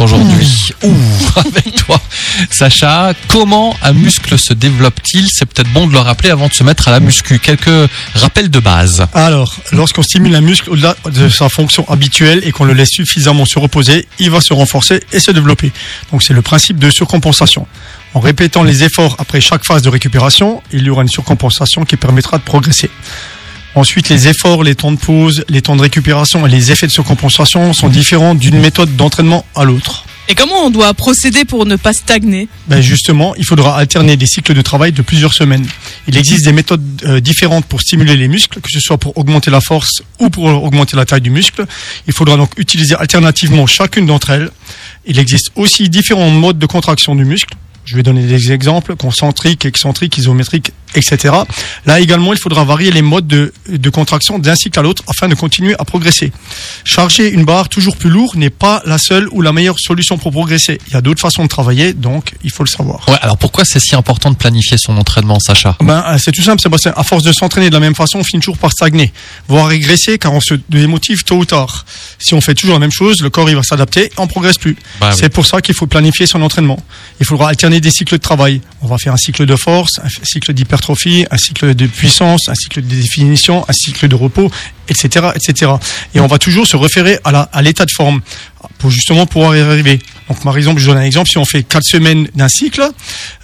aujourd'hui. Ouh, avec toi, Sacha. Comment un muscle se développe-t-il? C'est peut-être bon de le rappeler avant de se mettre à la muscu. Quelques rappels de base. Alors, lorsqu'on stimule un muscle au-delà de sa fonction habituelle et qu'on le laisse suffisamment se reposer, il va se renforcer et se développer. Donc c'est le principe de surcompensation. En répétant les efforts après chaque phase de récupération, il y aura une surcompensation qui permettra de progresser. Ensuite, les efforts, les temps de pause, les temps de récupération et les effets de surcompensation sont différents d'une méthode d'entraînement à l'autre. Et comment on doit procéder pour ne pas stagner? Ben justement, il faudra alterner des cycles de travail de plusieurs semaines. Il existe des méthodes euh, différentes pour stimuler les muscles, que ce soit pour augmenter la force ou pour augmenter la taille du muscle. Il faudra donc utiliser alternativement chacune d'entre elles. Il existe aussi différents modes de contraction du muscle. Je vais donner des exemples, concentrique, excentrique, isométrique, etc. Là également, il faudra varier les modes de, de contraction d'un cycle à l'autre afin de continuer à progresser. Charger une barre toujours plus lourde n'est pas la seule ou la meilleure solution pour progresser. Il y a d'autres façons de travailler, donc il faut le savoir. Ouais, alors pourquoi c'est si important de planifier son entraînement, Sacha? Ben, euh, c'est tout simple, Sébastien. À force de s'entraîner de la même façon, on finit toujours par stagner, voire régresser, car on se démotive tôt ou tard. Si on fait toujours la même chose, le corps il va s'adapter, on progresse plus. Bah oui. c'est pour ça qu'il faut planifier son entraînement. Il faudra alterner des cycles de travail. On va faire un cycle de force, un cycle un cycle de puissance, un cycle de définition, un cycle de repos, etc., etc. Et on va toujours se référer à l'état de forme pour justement pouvoir y arriver. Donc, par exemple, je donne un exemple. Si on fait quatre semaines d'un cycle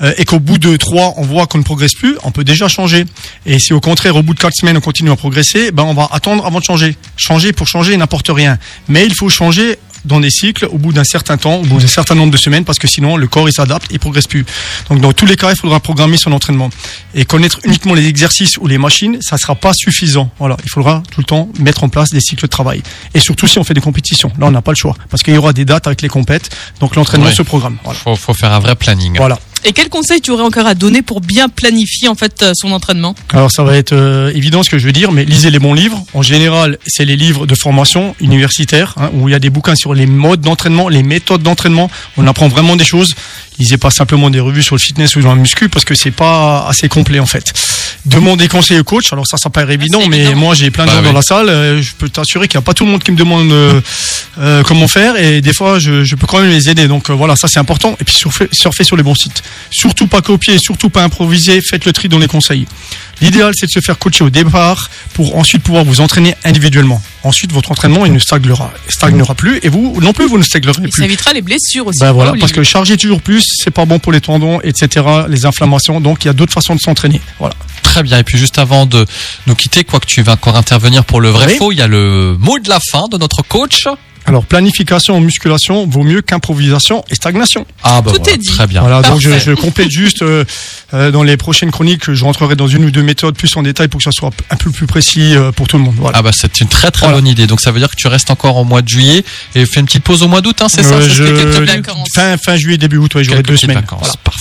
euh, et qu'au bout de trois, on voit qu'on ne progresse plus, on peut déjà changer. Et si au contraire, au bout de quatre semaines, on continue à progresser, ben on va attendre avant de changer. Changer pour changer n'importe rien. Mais il faut changer dans des cycles au bout d'un certain temps, au bout d'un certain nombre de semaines, parce que sinon le corps il s'adapte, il progresse plus. Donc dans tous les cas, il faudra programmer son entraînement et connaître uniquement les exercices ou les machines, ça sera pas suffisant. Voilà, il faudra tout le temps mettre en place des cycles de travail. Et surtout si on fait des compétitions, là on n'a pas le choix, parce qu'il y aura des dates avec les compètes, donc l'entraînement Ouais. se programme. Voilà. faut, faut faire un vrai planning. Voilà. Et quel conseil tu aurais encore à donner pour bien planifier en fait euh, son entraînement Alors ça va être euh, évident ce que je veux dire, mais lisez les bons livres. En général, c'est les livres de formation universitaire, hein, où il y a des bouquins sur les modes d'entraînement, les méthodes d'entraînement. On apprend vraiment des choses. Lisez pas simplement des revues sur le fitness ou sur la muscu, parce que c'est pas assez complet en fait. Demandez conseil au coach. Alors ça, ça paraît évident, c'est mais évident. moi j'ai plein de Bah gens oui. dans la salle. euh, je peux t'assurer qu'il n'y a pas tout le monde qui me demande euh, euh, comment faire, et des fois je, je peux quand même les aider. Donc euh, voilà, ça c'est important. Et puis surfer, surfer sur les bons sites. Surtout pas copier, surtout pas improviser. Faites le tri dans les conseils. L'idéal, c'est de se faire coacher au départ pour ensuite pouvoir vous entraîner individuellement. Ensuite, votre entraînement, il ne stagnera, stagnera plus et vous non plus, vous ne stagnerez Et ça plus. évitera les blessures aussi. Ben faut voilà, pas parce que charger toujours plus, c'est pas bon pour les tendons, etc., les inflammations. Donc, il y a d'autres façons de s'entraîner. Voilà. Très bien. Et puis juste avant de nous quitter, quoi que tu vas encore intervenir pour le vrai Oui. faux, il y a le mot de la fin de notre coach. Alors, planification en musculation vaut mieux qu'improvisation et stagnation. Ah bah Tout voilà, est dit. Très bien. Voilà, donc je, complète juste euh, euh, dans les prochaines chroniques, je rentrerai dans une ou deux méthodes plus en détail pour que ça soit un peu plus précis euh, pour tout le monde. Voilà. Ah bah c'est une très très Voilà. bonne idée. Donc ça veut dire que tu restes encore au mois de juillet et fais une petite pause au mois d'août, hein, c'est ça Euh, je- quelques fin, fin juillet, début août, ouais, j'aurai deux semaines. vacances. Parfait.